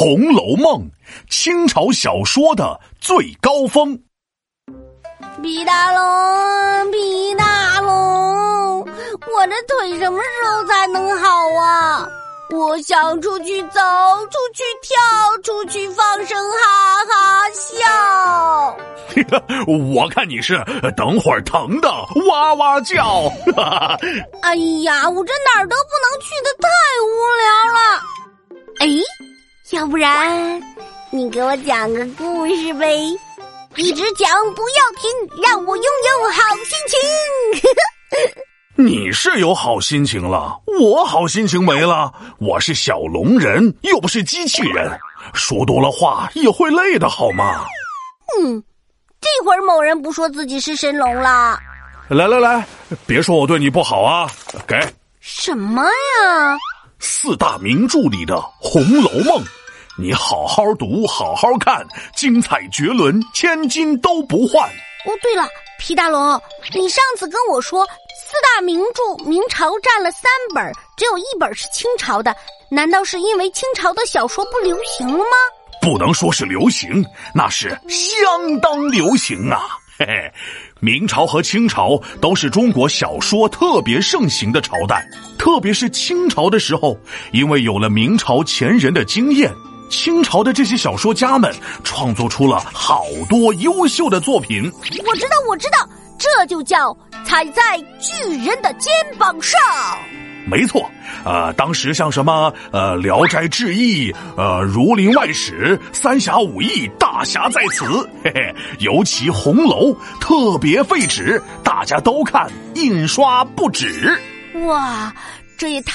红楼梦》，清朝小说的最高峰。皮大龙，皮大龙，我的腿什么时候才能好啊？我想出去走，出去跳，出去放声哈哈笑。我看你是等会儿疼的哇哇叫。哎呀，我这哪儿都不能去的，太无聊了。哎，要不然你给我讲个故事呗？一直讲不要停，让我拥有好心情。你是有好心情了，我好心情没了。我是小龙人，又不是机器人，说多了话也会累的，好吗？嗯，这会儿某人不说自己是神龙了。来来来，别说我对你不好啊！给什么呀？四大名著里的《红楼梦》，你好好读，好好看，精彩绝伦，千金都不换。哦，对了，皮大龙，你上次跟我说。四大名著，明朝占了三本，只有一本是清朝的。难道是因为清朝的小说不流行了吗？不能说是流行，那是相当流行啊！嘿嘿，明朝和清朝都是中国小说特别盛行的朝代。特别是清朝的时候，因为有了明朝前人的经验，清朝的这些小说家们创作出了好多优秀的作品。我知道，我知道。这就叫踩在巨人的肩膀上。没错，呃，当时像什么呃《聊斋志异》呃《儒林外史》《三侠五义》大侠在此，嘿嘿，尤其《红楼》特别废纸，大家都看，印刷不止。哇，这也太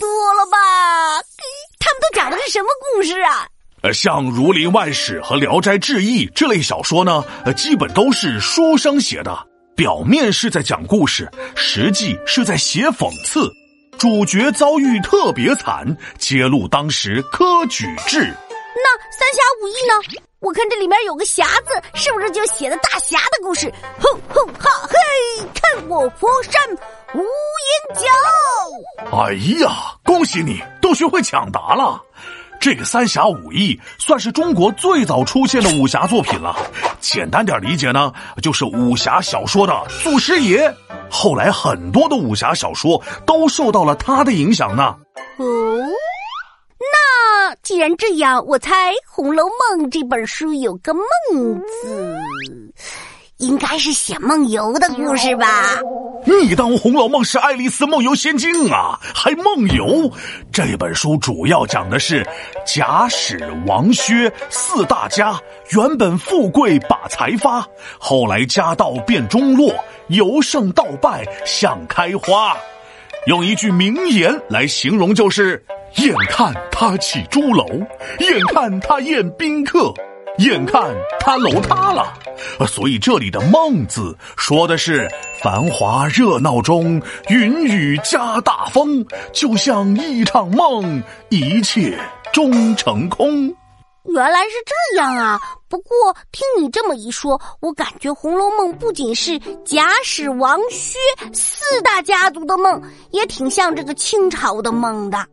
多了吧！他们都讲的是什么故事啊？呃，像《儒林外史》和《聊斋志异》这类小说呢，呃，基本都是书生写的，表面是在讲故事，实际是在写讽刺，主角遭遇特别惨，揭露当时科举制。那《三侠五义》呢？我看这里面有个“侠”字，是不是就写的大侠的故事？哼哼哈嘿，看我佛山无影脚！哎呀，恭喜你，都学会抢答了。这个《三侠五义》算是中国最早出现的武侠作品了。简单点理解呢，就是武侠小说的祖师爷。后来很多的武侠小说都受到了他的影响呢。哦，那既然这样，我猜《红楼梦》这本书有个“梦”字。应该是写梦游的故事吧？你当《红楼梦》是《爱丽丝梦游仙境》啊？还梦游？这本书主要讲的是贾史王薛四大家原本富贵把财发，后来家道变中落，由盛到败像开花。用一句名言来形容就是：眼看他起朱楼，眼看他宴宾客。眼看他楼塌了，所以这里的“梦”字说的是繁华热闹中云雨加大风，就像一场梦，一切终成空。原来是这样啊！不过听你这么一说，我感觉《红楼梦》不仅是贾史王薛四大家族的梦，也挺像这个清朝的梦的。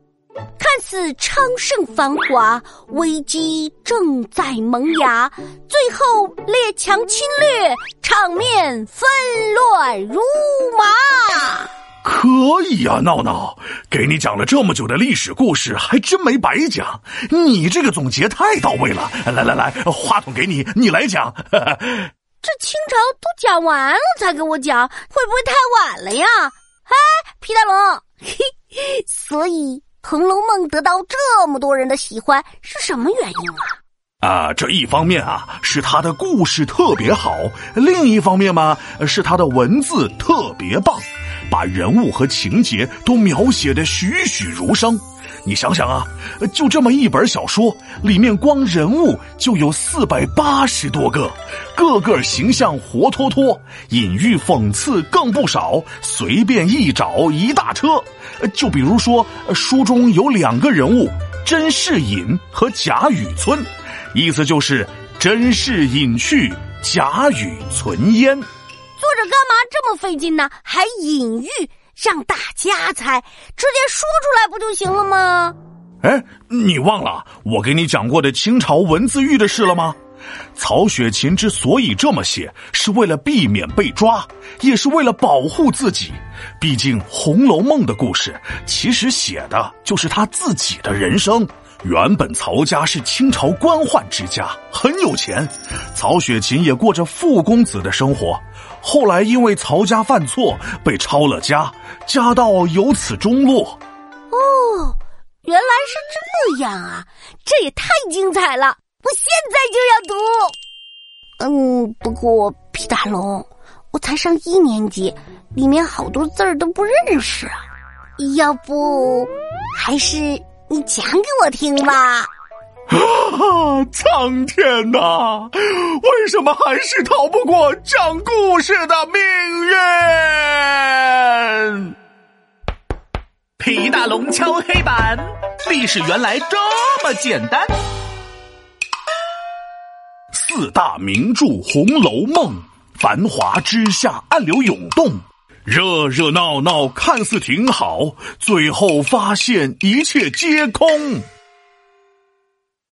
看似昌盛繁华，危机正在萌芽，最后列强侵略，场面纷乱如麻。可以呀，闹闹，给你讲了这么久的历史故事，还真没白讲。你这个总结太到位了。来来来，话筒给你，你来讲。这清朝都讲完了才给我讲，会不会太晚了呀？哎，皮大龙，嘿，所以。《红楼梦》得到这么多人的喜欢是什么原因啊？啊，这一方面啊是他的故事特别好，另一方面嘛是他的文字特别棒，把人物和情节都描写的栩栩如生。你想想啊，就这么一本小说，里面光人物就有四百八十多个，个个形象活脱脱，隐喻讽刺更不少，随便一找一大车。就比如说，书中有两个人物，甄士隐和贾雨村，意思就是甄士隐去，贾雨存焉。作者干嘛这么费劲呢？还隐喻？让大家猜，直接说出来不就行了吗？哎，你忘了我给你讲过的清朝文字狱的事了吗？曹雪芹之所以这么写，是为了避免被抓，也是为了保护自己。毕竟《红楼梦》的故事其实写的就是他自己的人生。原本曹家是清朝官宦之家，很有钱，曹雪芹也过着富公子的生活。后来因为曹家犯错被抄了家，家道由此中落。哦，原来是这样啊！这也太精彩了，我现在就要读。嗯，不过皮大龙，我才上一年级，里面好多字儿都不认识啊。要不，还是。你讲给我听吧！啊，苍天呐，为什么还是逃不过讲故事的命运？皮大龙敲黑板，历史原来这么简单。四大名著《红楼梦》，繁华之下，暗流涌动。热热闹闹看似挺好，最后发现一切皆空。